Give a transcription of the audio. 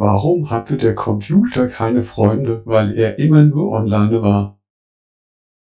Warum hatte der Computer keine Freunde? Weil er immer nur online war.